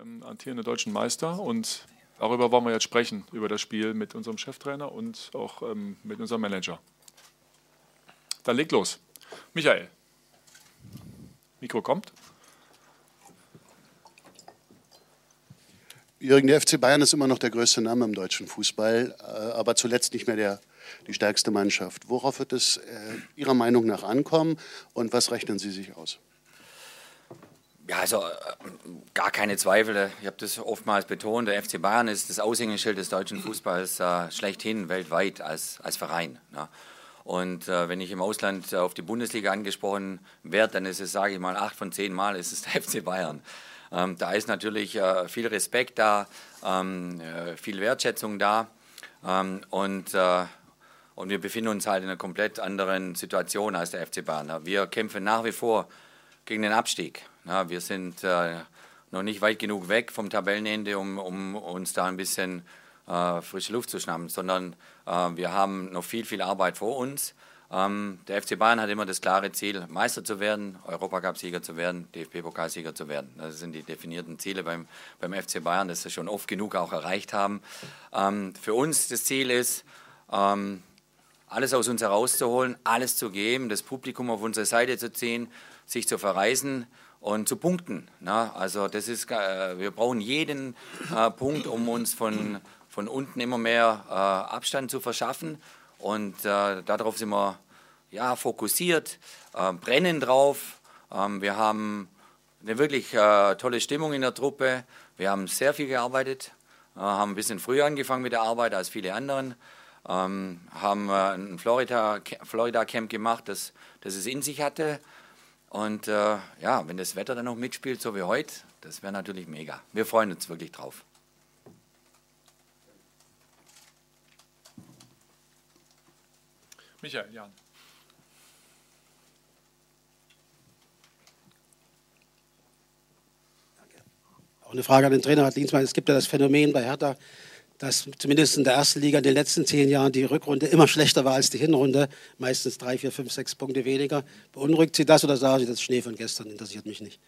ähm, amtierenden deutschen Meister und darüber wollen wir jetzt sprechen, über das Spiel mit unserem Cheftrainer und auch ähm, mit unserem Manager. Dann leg los. Michael. Mikro kommt. Jürgen, der FC Bayern ist immer noch der größte Name im deutschen Fußball, äh, aber zuletzt nicht mehr der, die stärkste Mannschaft. Worauf wird es äh, Ihrer Meinung nach ankommen und was rechnen Sie sich aus? Ja, also äh, gar keine Zweifel. Ich habe das oftmals betont. Der FC Bayern ist das Aushängeschild des deutschen Fußballs äh, schlechthin weltweit als, als Verein. Ja. Und äh, wenn ich im Ausland auf die Bundesliga angesprochen werde, dann ist es, sage ich mal, acht von zehn Mal ist es der FC Bayern. Ähm, da ist natürlich äh, viel Respekt da, ähm, äh, viel Wertschätzung da. Ähm, und, äh, und wir befinden uns halt in einer komplett anderen Situation als der FC Bayern. Wir kämpfen nach wie vor gegen den Abstieg. Ja, wir sind äh, noch nicht weit genug weg vom Tabellenende, um, um uns da ein bisschen äh, frische Luft zu schnappen, sondern äh, wir haben noch viel, viel Arbeit vor uns. Ähm, der FC Bayern hat immer das klare Ziel, Meister zu werden, Europacup-Sieger zu werden, DFB-Pokalsieger zu werden. Das sind die definierten Ziele beim, beim FC Bayern, das wir schon oft genug auch erreicht haben. Ähm, für uns das Ziel ist, ähm, alles aus uns herauszuholen, alles zu geben, das Publikum auf unsere Seite zu ziehen, sich zu verreisen und zu punkten. Na, also das ist, äh, wir brauchen jeden äh, Punkt, um uns von, von unten immer mehr äh, Abstand zu verschaffen. Und äh, darauf sind wir ja, fokussiert, äh, brennen drauf. Ähm, wir haben eine wirklich äh, tolle Stimmung in der Truppe. Wir haben sehr viel gearbeitet, haben ein bisschen früher angefangen mit der Arbeit als viele anderen. Ähm, haben ein Florida-Camp Florida gemacht, das, das es in sich hatte. Und äh, ja, wenn das Wetter dann noch mitspielt, so wie heute, das wäre natürlich mega. Wir freuen uns wirklich drauf. Michael, Jan. Auch eine Frage an den Trainer, Herr Dienstmann. Es gibt ja das Phänomen bei Hertha, dass zumindest in der ersten Liga in den letzten zehn Jahren die Rückrunde immer schlechter war als die Hinrunde. Meistens drei, vier, fünf, sechs Punkte weniger. Beunruhigt Sie das oder sagen Sie, das Schnee von gestern interessiert mich nicht?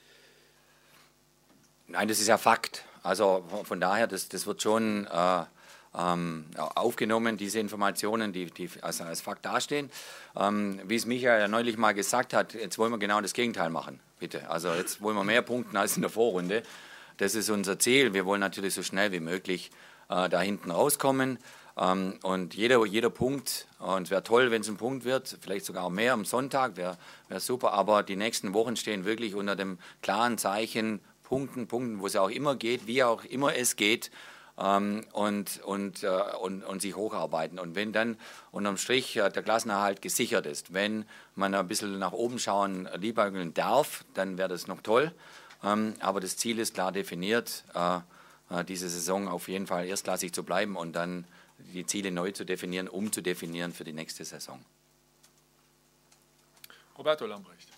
Nein, das ist ja Fakt. Also von daher, das, das wird schon äh, ähm, aufgenommen, diese Informationen, die, die als, als Fakt dastehen. Ähm, wie es Michael ja neulich mal gesagt hat, jetzt wollen wir genau das Gegenteil machen, bitte. Also jetzt wollen wir mehr punkten als in der Vorrunde. Das ist unser Ziel. Wir wollen natürlich so schnell wie möglich äh, da hinten rauskommen. Ähm, und jeder, jeder Punkt, und es wäre toll, wenn es ein Punkt wird, vielleicht sogar mehr am Sonntag, wäre wär super, aber die nächsten Wochen stehen wirklich unter dem klaren Zeichen Punkten, Punkten, wo es auch immer geht, wie auch immer es geht. Ähm, und, und, äh, und, und sich hocharbeiten. Und wenn dann unterm Strich äh, der Klassenerhalt gesichert ist, wenn man ein bisschen nach oben schauen, liebäugeln darf, dann wäre das noch toll. Ähm, aber das Ziel ist klar definiert. Äh, diese Saison auf jeden Fall erstklassig zu bleiben und dann die Ziele neu zu definieren, um zu definieren für die nächste Saison. Roberto Lambrecht.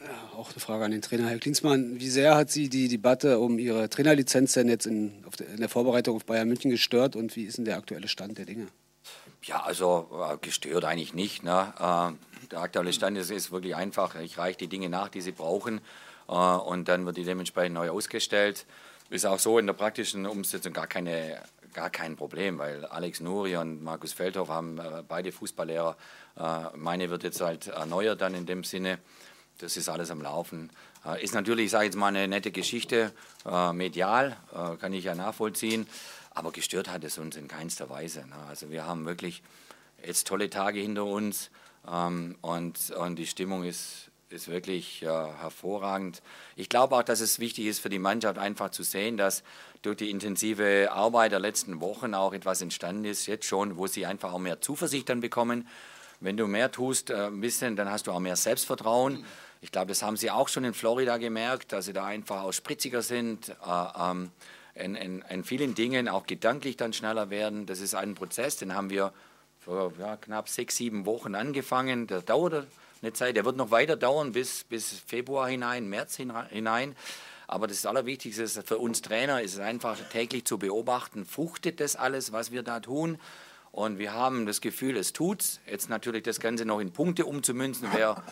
Ja, auch eine Frage an den Trainer, Herr Klinsmann. Wie sehr hat Sie die Debatte um Ihre Trainerlizenz denn jetzt in, in der Vorbereitung auf Bayern München gestört und wie ist denn der aktuelle Stand der Dinge? Ja, also äh, gestört eigentlich nicht. Ne? Äh, der aktuelle Stand ist, ist wirklich einfach. Ich reiche die Dinge nach, die Sie brauchen und dann wird die dementsprechend neu ausgestellt. Ist auch so in der praktischen Umsetzung gar, keine, gar kein Problem, weil Alex Nuri und Markus Feldhoff haben äh, beide Fußballlehrer. Äh, meine wird jetzt halt erneuert dann in dem Sinne. Das ist alles am Laufen. Äh, ist natürlich, sage ich jetzt mal, eine nette Geschichte, äh, medial, äh, kann ich ja nachvollziehen. Aber gestört hat es uns in keinster Weise. Ne? Also wir haben wirklich jetzt tolle Tage hinter uns ähm, und, und die Stimmung ist, ist wirklich äh, hervorragend. Ich glaube auch, dass es wichtig ist für die Mannschaft einfach zu sehen, dass durch die intensive Arbeit der letzten Wochen auch etwas entstanden ist, jetzt schon, wo sie einfach auch mehr Zuversicht dann bekommen. Wenn du mehr tust, äh, ein bisschen, dann hast du auch mehr Selbstvertrauen. Ich glaube, das haben sie auch schon in Florida gemerkt, dass sie da einfach auch spritziger sind, äh, ähm, in, in, in, vielen Dingen auch gedanklich dann schneller werden. Das ist ein Prozess, den haben wir vor ja, knapp sechs, sieben Wochen angefangen. Der dauert eine Zeit. Der wird noch weiter dauern bis, bis Februar hinein, März hinein. Aber das Allerwichtigste ist für uns Trainer ist es einfach täglich zu beobachten, fruchtet das alles, was wir da tun. Und wir haben das Gefühl, es tut's. Jetzt natürlich das Ganze noch in Punkte umzumünzen, wäre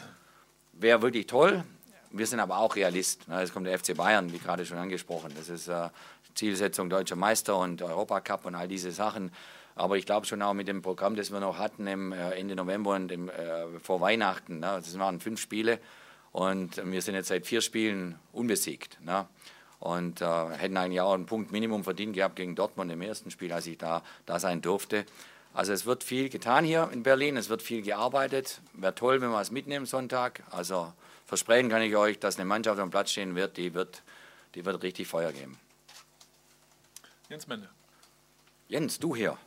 wär wirklich toll. wir sind aber auch Realist. Es kommt der FC Bayern, wie gerade schon angesprochen. Das ist äh, Zielsetzung Deutscher Meister und Europacup und all diese Sachen. Aber ich glaube schon auch mit dem Programm, das wir noch hatten im äh, Ende November und im, äh, vor Weihnachten. Ne? Das waren fünf Spiele und wir sind jetzt seit vier Spielen unbesiegt. Ne? Und äh, hätten eigentlich auch ein Punkt Minimum verdient gehabt gegen Dortmund im ersten Spiel, als ich da, da sein durfte. Also es wird viel getan hier in Berlin, es wird viel gearbeitet. Wäre toll, wenn wir es mitnehmen Sonntag. Also versprechen kann ich euch, dass eine Mannschaft am Platz stehen wird, die wird, die wird richtig Feuer geben. Jens Mende. Jens, du hier.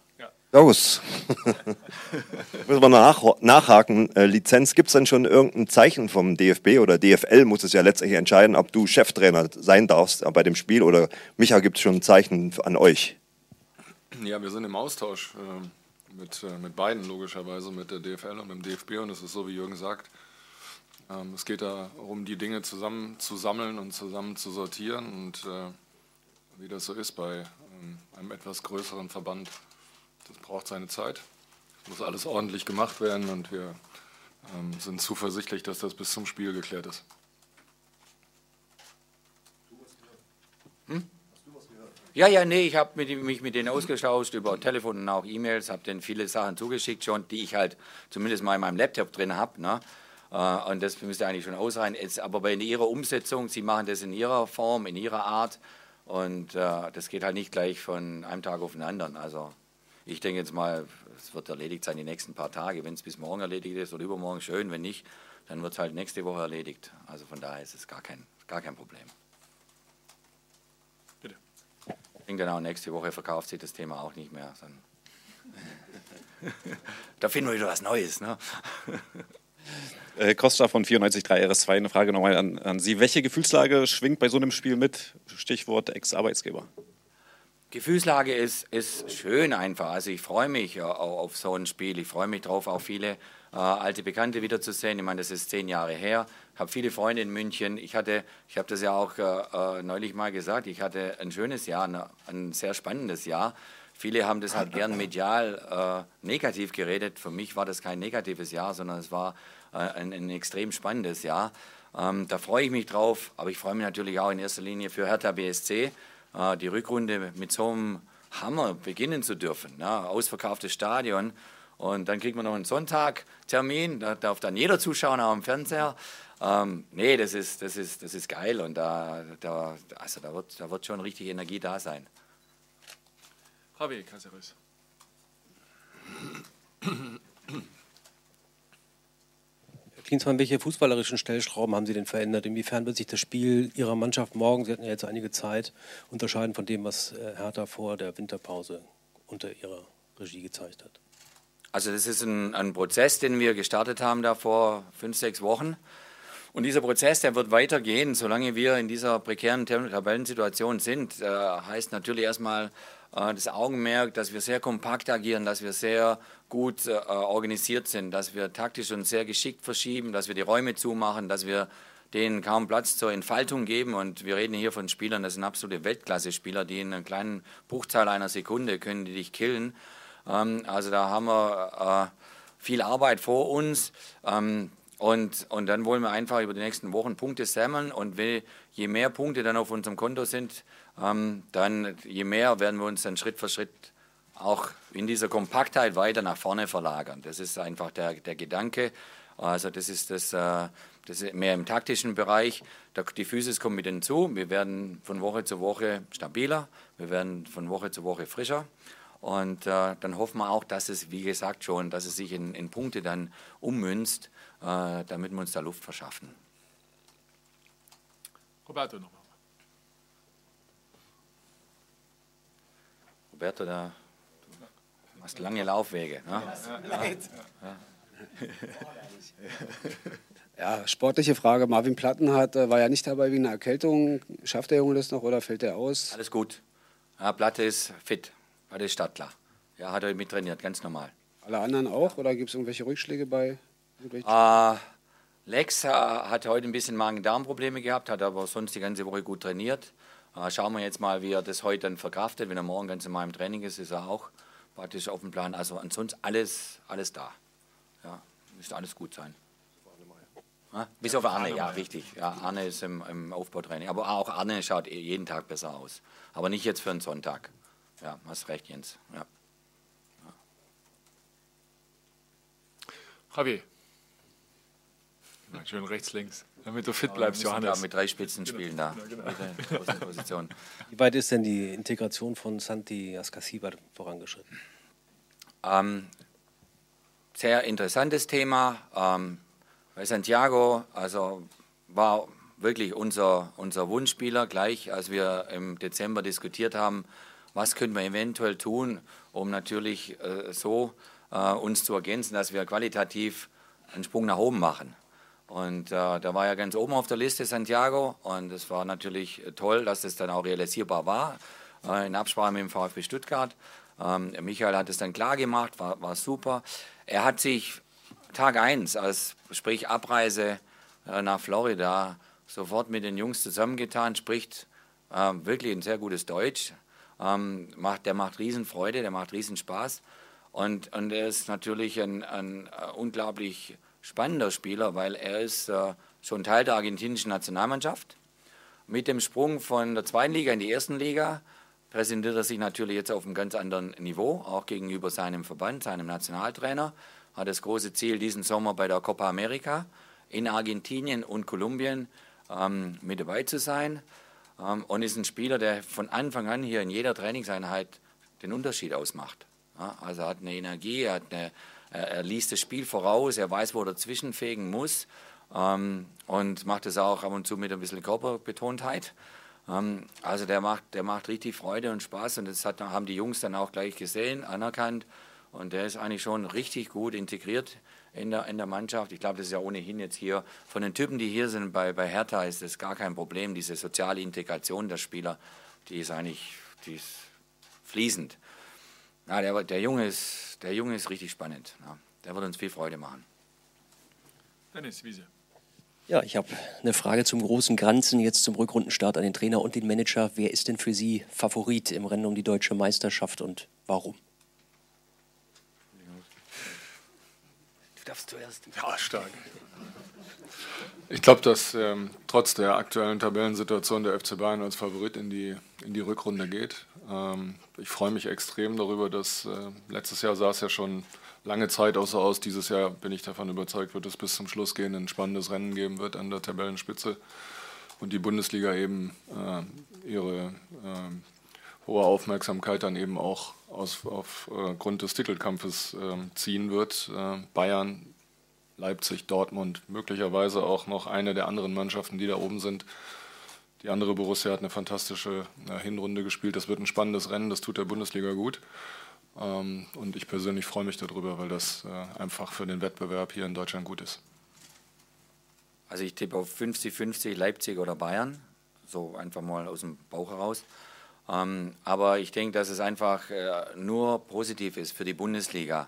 Servus. Müssen wir nach, nachhaken. Äh, Lizenz, gibt es denn schon irgendein Zeichen vom DFB oder DFL muss es ja letztlich entscheiden, ob du Cheftrainer sein darfst bei dem Spiel oder Micha, gibt es schon ein Zeichen an euch? Ja, wir sind im Austausch äh, mit, äh, mit beiden logischerweise, mit der DFL und dem DFB und es ist so, wie Jürgen sagt, ähm, es geht darum, die Dinge zusammen zu sammeln und zusammen zu sortieren und äh, wie das so ist bei ähm, einem etwas größeren Verband das braucht seine Zeit. Es muss alles ordentlich gemacht werden und wir ähm, sind zuversichtlich, dass das bis zum Spiel geklärt ist. Hm? Ja, ja, nee, ich habe mich mit denen ausgetauscht über Telefon und auch E-Mails, habe denen viele Sachen zugeschickt schon, die ich halt zumindest mal in meinem Laptop drin habe. Ne? Äh, und das müsste eigentlich schon ausreichen. aber bei ihrer Umsetzung, sie machen das in ihrer Form, in ihrer Art. Und äh, das geht halt nicht gleich von einem Tag auf den anderen. Also ich denke jetzt mal, es wird erledigt sein die nächsten paar Tage. Wenn es bis morgen erledigt ist oder übermorgen, schön. Wenn nicht, dann wird es halt nächste Woche erledigt. Also von daher ist es gar kein, gar kein Problem. Bitte. Ich denke dann auch nächste Woche verkauft sich das Thema auch nicht mehr. da finden wir wieder was Neues. Ne? Äh, Costa von 94.3 RS2, eine Frage nochmal an, an Sie. Welche Gefühlslage schwingt bei so einem Spiel mit? Stichwort Ex-Arbeitsgeber. Gefühlslage ist, ist schön einfach. Also ich freue mich auf so ein Spiel. Ich freue mich darauf, auch viele äh, alte Bekannte wiederzusehen. Ich meine, das ist zehn Jahre her. Ich habe viele Freunde in München. Ich hatte, ich habe das ja auch äh, äh, neulich mal gesagt, ich hatte ein schönes Jahr, ein, ein sehr spannendes Jahr. Viele haben das halt gern medial äh, negativ geredet. Für mich war das kein negatives Jahr, sondern es war äh, ein, ein, extrem spannendes Jahr. Ähm, da freue ich mich drauf, aber ich freue mich natürlich auch in erster Linie für Hertha BSC die Rückrunde mit so einem Hammer beginnen zu dürfen. Ne? Ausverkauftes Stadion. Und dann kriegt man noch einen Sonntagtermin, da darf dann jeder Zuschauer auch am Fernseher. Ähm, nee, das ist, das, ist, das ist geil und da, da, also da, wird, da wird schon richtig Energie da sein. Javier Caceres. Klinsmann, welche fußballerischen Stellschrauben haben Sie denn verändert? Inwiefern wird sich das Spiel Ihrer Mannschaft morgen, Sie hatten ja jetzt einige Zeit, unterscheiden von dem, was äh, Hertha vor der Winterpause unter Ihrer Regie gezeigt hat? Also das ist ein, ein Prozess, den wir gestartet haben da vor fünf, sechs Wochen. Und dieser Prozess, der wird weitergehen, solange wir in dieser prekären Tabellensituation sind. Äh, heißt natürlich erstmal das Augenmerk, dass wir sehr kompakt agieren, dass wir sehr gut äh, organisiert sind, dass wir taktisch und sehr geschickt verschieben, dass wir die Räume zumachen, dass wir denen kaum Platz zur Entfaltung geben. Und wir reden hier von Spielern, das sind absolute Weltklasse-Spieler, die in einer kleinen Bruchzahl einer Sekunde können die dich killen. Ähm, also da haben wir äh, viel Arbeit vor uns. Ähm, und, und dann wollen wir einfach über die nächsten Wochen Punkte sammeln. Und je mehr Punkte dann auf unserem Konto sind, ähm, dann je mehr werden wir uns dann Schritt für Schritt auch in dieser Kompaktheit weiter nach vorne verlagern. Das ist einfach der, der Gedanke. Also das ist das, äh, das ist mehr im taktischen Bereich. Die Physis kommen mit hinzu. Wir werden von Woche zu Woche stabiler. Wir werden von Woche zu Woche frischer. Und äh, dann hoffen wir auch, dass es, wie gesagt schon, dass es sich in, in Punkte dann ummünzt äh, damit wir uns da Luft verschaffen. Roberto nochmal. Roberto, da du machst lange Laufwege. Ne? Ja. Ja, sportliche Frage. Marvin Platten hat, äh, war ja nicht dabei wegen einer Erkältung. Schafft der Junge das noch oder fällt er aus? Alles gut. Ja, Platte ist fit. Platte ist startklar. Ja, hat er mit trainiert, ganz normal. Alle anderen auch oder gibt es irgendwelche Rückschläge bei äh, Lex hat heute ein bisschen Magen-Darm-Probleme gehabt, hat aber sonst die ganze Woche gut trainiert. Äh, schauen wir jetzt mal, wie er das heute dann verkraftet. Wenn er morgen ganz normal im Training ist, ist er auch praktisch auf dem Plan. Also ansonsten alles, alles da. Ja, müsste alles gut sein. Ja, bis auf Arne, ja, richtig. Ja, Arne ist im, im Aufbautraining. Aber auch Arne schaut jeden Tag besser aus. Aber nicht jetzt für einen Sonntag. Ja, hast recht, Jens. Ja. Javier. Schön rechts, links. Damit du fit bleibst, Johannes. mit drei Spitzenspielen genau. da. Genau. Position. Wie weit ist denn die Integration von Santi Ascasibar vorangeschritten? Ähm, sehr interessantes Thema. Ähm, bei Santiago, also war wirklich unser, unser Wunschspieler, gleich als wir im Dezember diskutiert haben, was können wir eventuell tun, um natürlich äh, so äh, uns zu ergänzen, dass wir qualitativ einen Sprung nach oben machen. Und äh, da war ja ganz oben auf der Liste Santiago und es war natürlich toll, dass das dann auch realisierbar war äh, in Absprache mit dem VfB Stuttgart. Ähm, Michael hat es dann klar gemacht, war, war super. Er hat sich Tag 1, als sprich Abreise äh, nach Florida, sofort mit den Jungs zusammengetan, spricht äh, wirklich ein sehr gutes Deutsch. Ähm, macht, der macht Riesenfreude, der macht Riesenspaß. Und, und er ist natürlich ein, ein uh, unglaublich spannender Spieler, weil er ist uh, schon Teil der argentinischen Nationalmannschaft. Mit dem Sprung von der zweiten Liga in die ersten Liga präsentiert er sich natürlich jetzt auf einem ganz anderen Niveau, auch gegenüber seinem Verband, seinem Nationaltrainer. Hat das große Ziel, diesen Sommer bei der Copa America in Argentinien und Kolumbien ähm, mit dabei zu sein. Ähm, und ist ein Spieler, der von Anfang an hier in jeder Trainingseinheit den Unterschied ausmacht. Also er hat eine Energie, er, eine, er, liest das Spiel voraus, er weiß, wo er zwischenfegen muss ähm, und macht es auch ab und zu mit ein bisschen Körperbetontheit. Ähm, also der macht, der macht richtig Freude und Spaß und das hat, haben die Jungs dann auch gleich gesehen, anerkannt und der ist eigentlich schon richtig gut integriert in der, in der Mannschaft. Ich glaube, das ist ja ohnehin jetzt hier, von den Typen, die hier sind bei, bei Hertha, ist das gar kein Problem. Diese soziale Integration der Spieler, die ist eigentlich die ist fließend. Ja, der, der, Junge ist, der Junge ist richtig spannend. Ja, der wird uns viel Freude machen. Dennis Wiese. Ja, ich habe eine Frage zum großen Ganzen, jetzt zum Rückrundenstart an den Trainer und den Manager. Wer ist denn für Sie Favorit im Rennen um die deutsche Meisterschaft und warum? Du darfst zuerst. Ja, stark. Ich glaube, dass ähm, trotz der aktuellen Tabellensituation der FC Bayern als Favorit in die, in die Rückrunde geht. Ähm, ich freue mich extrem darüber, dass äh, letztes Jahr sah es ja schon lange Zeit außer aus. Dieses Jahr bin ich davon überzeugt, wird es bis zum Schluss gehen, ein spannendes Rennen geben wird an der Tabellenspitze und die Bundesliga eben äh, ihre äh, hohe Aufmerksamkeit dann eben auch aufgrund äh, des Titelkampfes äh, ziehen wird. Äh, Bayern, Leipzig, Dortmund, möglicherweise auch noch eine der anderen Mannschaften, die da oben sind. Die andere Borussia hat eine fantastische äh, Hinrunde gespielt. Das wird ein spannendes Rennen, das tut der Bundesliga gut. Ähm, und ich persönlich freue mich darüber, weil das äh, einfach für den Wettbewerb hier in Deutschland gut ist. Also ich tippe auf 50-50 Leipzig oder Bayern, so einfach mal aus dem Bauch heraus. Ähm, aber ich denke, dass es einfach äh, nur positiv ist für die Bundesliga,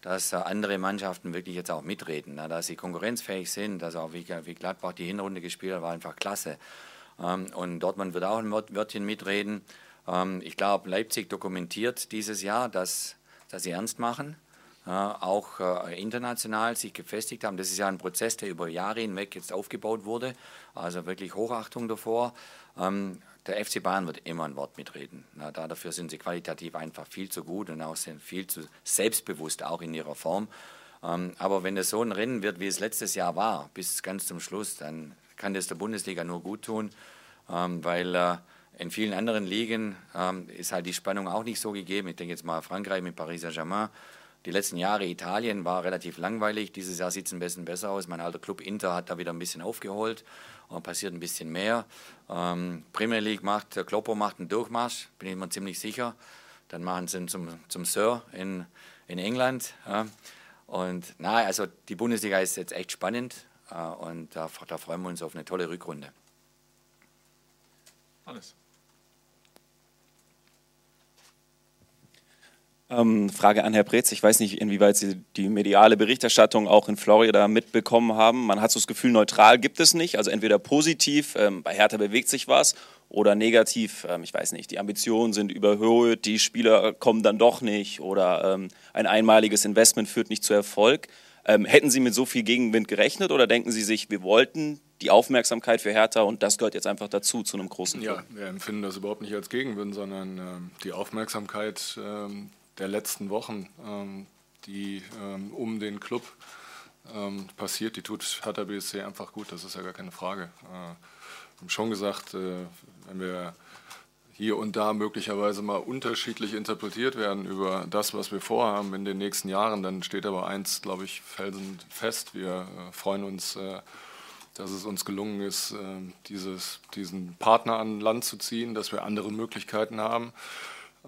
dass äh, andere Mannschaften wirklich jetzt auch mitreden, na, dass sie konkurrenzfähig sind, dass auch wie, Gladbach die Hinrunde gespielt hat, war einfach klasse. Ähm, und Dortmund wird auch ein Wörtchen mitreden. Ähm, ich glaube, Leipzig dokumentiert dieses Jahr, dass, dass sie ernst machen, auch äh, international sich gefestigt haben. Das ist ja ein Prozess, der über Jahre hinweg jetzt aufgebaut wurde. Also wirklich Hochachtung davor. Ähm, der FC Bayern wird immer ein Wort mitreden. Na, dafür sind sie qualitativ einfach viel zu gut und auch sind viel zu selbstbewusst, auch in ihrer Form. Ähm, aber wenn es so ein Rennen wird, wie es letztes Jahr war, bis ganz zum Schluss, dann kann das der Bundesliga nur gut tun, ähm, weil äh, in vielen anderen Ligen ähm, ist halt die Spannung auch nicht so gegeben. Ich denke jetzt mal Frankreich mit Paris Saint-Germain. Die letzten Jahre Italien war relativ langweilig. Dieses Jahr sieht es ein bisschen besser aus. Mein alter Club Inter hat da wieder ein bisschen aufgeholt und passiert ein bisschen mehr. Ähm, Premier League macht, Kloppo macht einen Durchmarsch, bin ich mir ziemlich sicher. Dann machen sie ihn zum, zum Sir in, in England. Ja. Und na, also die Bundesliga ist jetzt echt spannend äh, und da, da freuen wir uns auf eine tolle Rückrunde. Alles. Ähm, Frage an Herr Preetz. Ich weiß nicht, inwieweit Sie die mediale Berichterstattung auch in Florida mitbekommen haben. Man hat so das Gefühl, neutral gibt es nicht. Also entweder positiv, ähm, bei Hertha bewegt sich was, oder negativ, ähm, ich weiß nicht, die Ambitionen sind überhöht, die Spieler kommen dann doch nicht oder ähm, ein einmaliges Investment führt nicht zu Erfolg. Ähm, hätten Sie mit so viel Gegenwind gerechnet oder denken Sie sich, wir wollten die Aufmerksamkeit für Hertha und das gehört jetzt einfach dazu, zu einem großen Club? Ja, wir empfinden das überhaupt nicht als Gegenwind, sondern ähm, die Aufmerksamkeit der letzten Wochen, ähm, die ähm, um den Club ähm, passiert, die tut Hertha BSC einfach gut, das ist ja gar keine Frage. Äh, wir haben schon gesagt, äh, wenn wir hier und da möglicherweise mal unterschiedlich interpretiert werden über das, was wir vorhaben in den nächsten Jahren, dann steht aber eins, glaube ich, felsenfest. Wir äh, freuen uns, äh, dass es uns gelungen ist, äh, dieses, diesen Partner an Land zu ziehen, dass wir andere Möglichkeiten haben.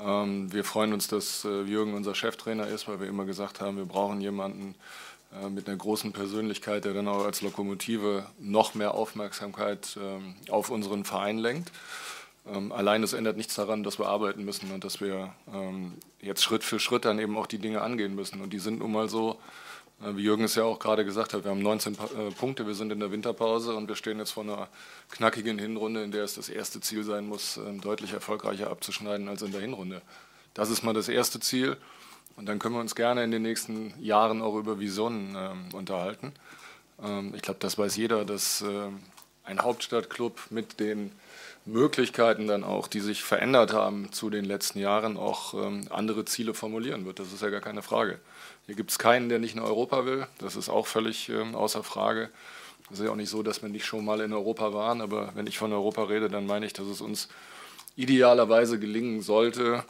Ähm, wir freuen uns, dass äh, Jürgen unser Cheftrainer ist, weil wir immer gesagt haben, wir brauchen jemanden äh, mit einer großen Persönlichkeit, der dann auch als Lokomotive noch mehr Aufmerksamkeit ähm, auf unseren Verein lenkt. Ähm, allein das ändert nichts daran, dass wir arbeiten müssen und dass wir jetzt Schritt für Schritt dann eben auch die Dinge angehen müssen. Und die sind nun mal so, wie Jürgen es ja auch gerade gesagt hat, wir haben 19 pa äh, Punkte, wir sind in der Winterpause und wir stehen jetzt vor einer knackigen Hinrunde, in der es das erste Ziel sein muss, äh, deutlich erfolgreicher abzuschneiden als in der Hinrunde. Das ist mal das erste Ziel. Und dann können wir uns gerne in den nächsten Jahren auch über Visionen ähm, unterhalten. Ähm, ich glaube, das weiß jeder, dass äh, ein Hauptstadtclub mit den Möglichkeiten dann auch, die sich verändert haben zu den letzten Jahren, auch ähm, andere Ziele formulieren wird. Das ist ja gar keine Frage. Hier gibt es keinen, der nicht in Europa will. Das ist auch völlig ähm, außer Frage. Es ist ja auch nicht so, dass wir nicht schon mal in Europa waren, aber wenn ich von Europa rede, dann meine ich, dass es uns idealerweise gelingen sollte,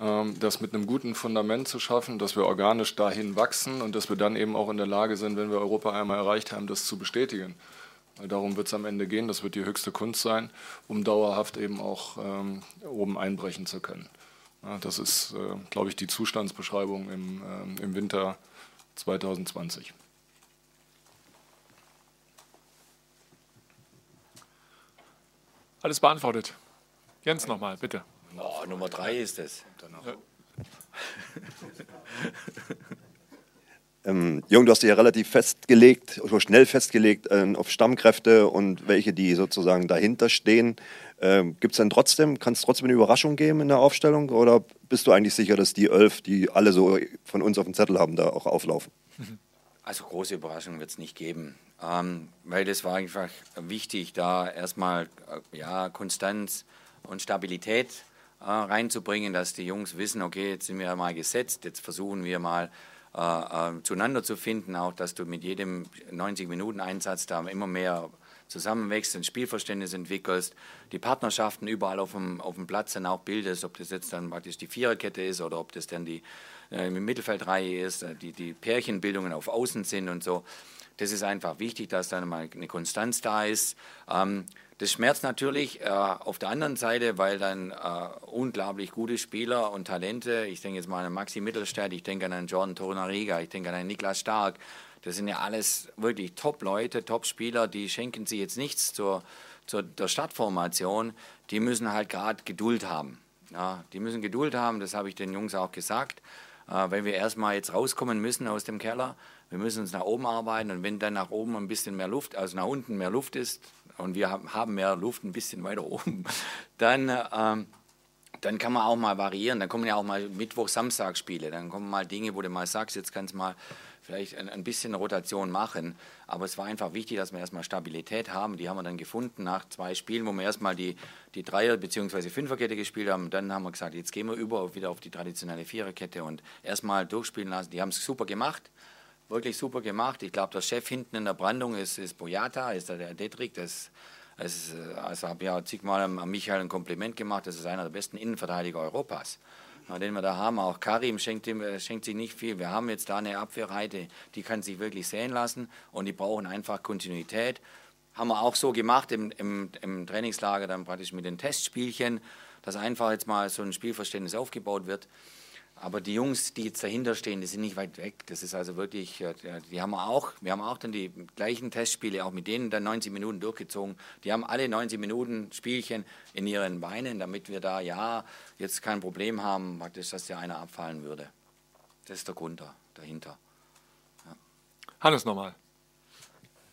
ähm, das mit einem guten Fundament zu schaffen, dass wir organisch dahin wachsen und dass wir dann eben auch in der Lage sind, wenn wir Europa einmal erreicht haben, das zu bestätigen. Darum wird es am Ende gehen, das wird die höchste Kunst sein, um dauerhaft eben auch ähm, oben einbrechen zu können. Ja, das ist, äh, glaube ich, die Zustandsbeschreibung im, äh, im Winter 2020. Alles beantwortet. Jens nochmal, bitte. Oh, Nummer drei ist es. Ja. Ähm, Jung, du hast dich ja relativ festgelegt, oder schnell festgelegt äh, auf Stammkräfte und welche, die sozusagen dahinter stehen. Ähm, Gibt es denn trotzdem, kann es trotzdem eine Überraschung geben in der Aufstellung oder bist du eigentlich sicher, dass die elf, die alle so von uns auf dem Zettel haben, da auch auflaufen? Also große Überraschungen wird es nicht geben, ähm, weil das war einfach wichtig, da erstmal äh, ja, Konstanz und Stabilität äh, reinzubringen, dass die Jungs wissen, okay, jetzt sind wir mal gesetzt, jetzt versuchen wir mal äh, äh, zueinander zu finden, auch dass du mit jedem 90-Minuten-Einsatz da immer mehr zusammenwächst, ein Spielverständnis entwickelst, die Partnerschaften überall auf dem, auf dem Platz dann auch bildest, ob das jetzt dann praktisch die Viererkette ist oder ob das dann die äh, Mittelfeldreihe ist, äh, die, die Pärchenbildungen auf Außen sind und so. Das ist einfach wichtig, dass dann mal eine Konstanz da ist. Ähm, das schmerzt natürlich äh, auf der anderen Seite, weil dann äh, unglaublich gute Spieler und Talente, ich denke jetzt mal an Maxi Mittelstadt, ich denke an einen Jordan Torunariga, ich denke an einen Niklas Stark, das sind ja alles wirklich Top-Leute, Top-Spieler, die schenken sich jetzt nichts zur, zur der Startformation, die müssen halt gerade Geduld haben. Ja, die müssen Geduld haben, das habe ich den Jungs auch gesagt, äh, weil wir erstmal jetzt rauskommen müssen aus dem Keller. Wir müssen uns nach oben arbeiten und wenn dann nach oben ein bisschen mehr Luft, also nach unten mehr Luft ist, und wir haben mehr Luft ein bisschen weiter oben, dann, ähm, dann kann man auch mal variieren. Dann kommen ja auch mal Mittwoch, Samstag Spiele. Dann kommen mal Dinge, wo du mal sagst, jetzt kannst du mal vielleicht ein, ein bisschen Rotation machen. Aber es war einfach wichtig, dass wir erstmal Stabilität haben. Die haben wir dann gefunden nach zwei Spielen, wo wir erstmal die, die Dreier- bzw. Fünferkette gespielt haben. Dann haben wir gesagt, jetzt gehen wir über wieder auf die traditionelle Viererkette und erstmal durchspielen lassen. Die haben es super gemacht wirklich super gemacht. Ich glaube, der Chef hinten in der Brandung ist, ist Boyata, ist der Detrick. Das, das also habe ja zigmal an Michael ein Kompliment gemacht. Das ist einer der besten Innenverteidiger Europas, den wir da haben. Auch Karim schenkt, ihm, schenkt sich nicht viel. Wir haben jetzt da eine Abwehrreite, die kann sich wirklich sehen lassen und die brauchen einfach Kontinuität. Haben wir auch so gemacht im, im, im Trainingslager, dann praktisch mit den Testspielchen, dass einfach jetzt mal so ein Spielverständnis aufgebaut wird. Aber die Jungs, die jetzt dahinter stehen, die sind nicht weit weg. Das ist also wirklich, äh, die haben wir auch, wir haben auch dann die gleichen Testspiele, auch mit denen dann 90 Minuten durchgezogen. Die haben alle 90 Minuten Spielchen in ihren Beinen, damit wir da ja jetzt kein Problem haben, praktisch, dass ja einer abfallen würde. Das ist der Grund dahinter. Ja. Hannes nochmal.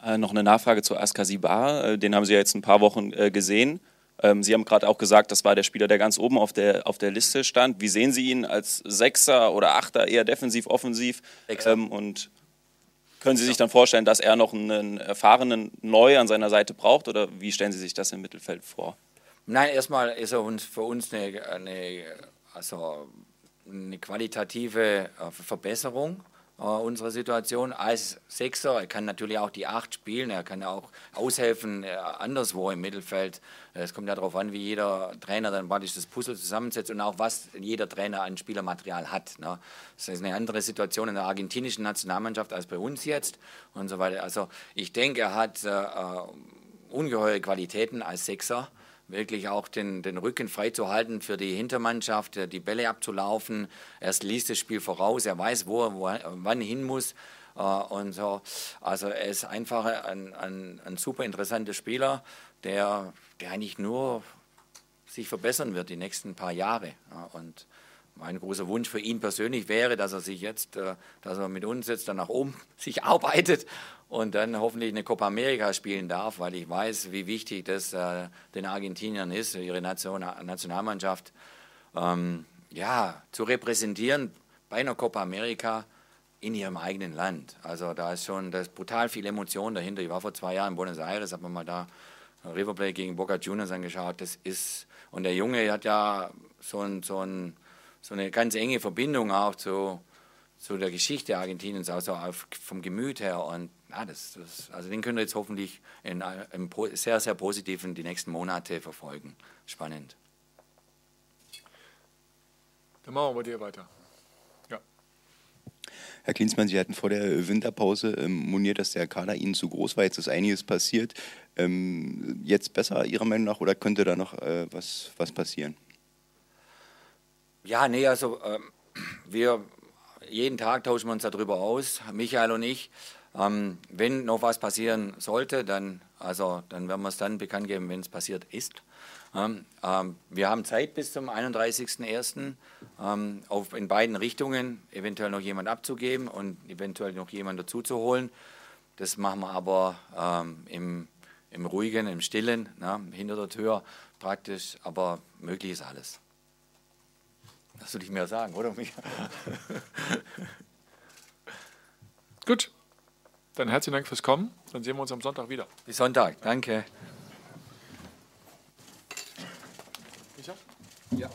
Äh, noch eine Nachfrage zu Askasibar. Äh, den haben Sie ja jetzt ein paar Wochen äh, gesehen. Ähm, Sie haben gerade auch gesagt, das war der Spieler, der ganz oben auf der, auf der Liste stand. Wie sehen Sie ihn als Sechser oder Achter, eher defensiv, offensiv? Ähm, und Können Sie sich dann vorstellen, dass er noch einen erfahrenen Neu an seiner Seite braucht oder wie stellen Sie sich das im Mittelfeld vor? Nein, erstmal ist er uns, für uns eine, eine, also eine qualitative äh, Verbesserung äh, unserer Situation als Sechser. Er kann natürlich auch die Acht spielen, er kann auch aushelfen äh, anderswo im Mittelfeld. Es kommt ja darauf an, wie jeder Trainer dann praktisch das Puzzle zusammensetzt und auch was jeder Trainer an Spielermaterial hat. Ne? Das ist eine andere Situation in der argentinischen Nationalmannschaft als bei uns jetzt und so weiter. Also ich denke, er hat äh, äh ungeheure Qualitäten als Sechser wirklich auch den, den Rücken freizuhalten für die Hintermannschaft, äh, die Bälle abzulaufen. Er liest das Spiel voraus, er weiß, wo er wann hin muss. Äh, und so. Also er ist einfach ein, ein, ein super interessanter Spieler, der, der eigentlich nur sich verbessern wird die nächsten paar Jahre. Und mein großer Wunsch für ihn persönlich wäre, dass er sich jetzt, äh, dass er mit uns jetzt dann nach oben sich arbeitet und dann hoffentlich eine Copa America spielen darf, weil ich weiß, wie wichtig das äh, den Argentiniern ist, ihre Nation, Nationalmannschaft ähm, ja, zu repräsentieren bei einer Copa America in ihrem eigenen Land. Also da ist schon da ist brutal viel Emotion dahinter. Ich war vor zwei Jahren in Buenos Aires, habe mir mal da River Plate gegen Boca Juniors angeschaut. Das ist und der Junge hat ja so, ein, so, ein, so eine ganz enge Verbindung auch zu, zu der Geschichte Argentiniens, also auf, vom Gemüt her. Und ja, das, das, also den können wir jetzt hoffentlich in, in, sehr, sehr positiven die nächsten Monate verfolgen. Spannend. Dann machen wir bei dir weiter. Ja. Herr Klinsmann, Sie hatten vor der Winterpause ähm, moniert, dass der Kader Ihnen zu groß war. Jetzt ist einiges passiert. Ähm, jetzt besser Ihrer Meinung nach oder könnte da noch äh, was, was passieren? Ja, nee, also ähm, wir jeden Tag tauschen wir uns darüber aus, Michael und ich. Ähm, wenn noch was passieren sollte, dann, also, dann werden wir es dann bekannt geben, wenn es passiert ist. Ähm, ähm, wir haben Zeit bis zum 31.01. Ähm, auf, in beiden Richtungen eventuell noch jemand abzugeben und eventuell noch jemand dazu zu holen. Das machen wir aber ähm, im, im Ruhigen, im Stillen, na, hinter der Tür praktisch, aber möglich ist alles. Das soll ich mehr sagen, oder? Gut. Dann herzlichen Dank fürs Kommen. Dann sehen wir uns am Sonntag wieder. Bis Sonntag. Danke. Micha? Ja.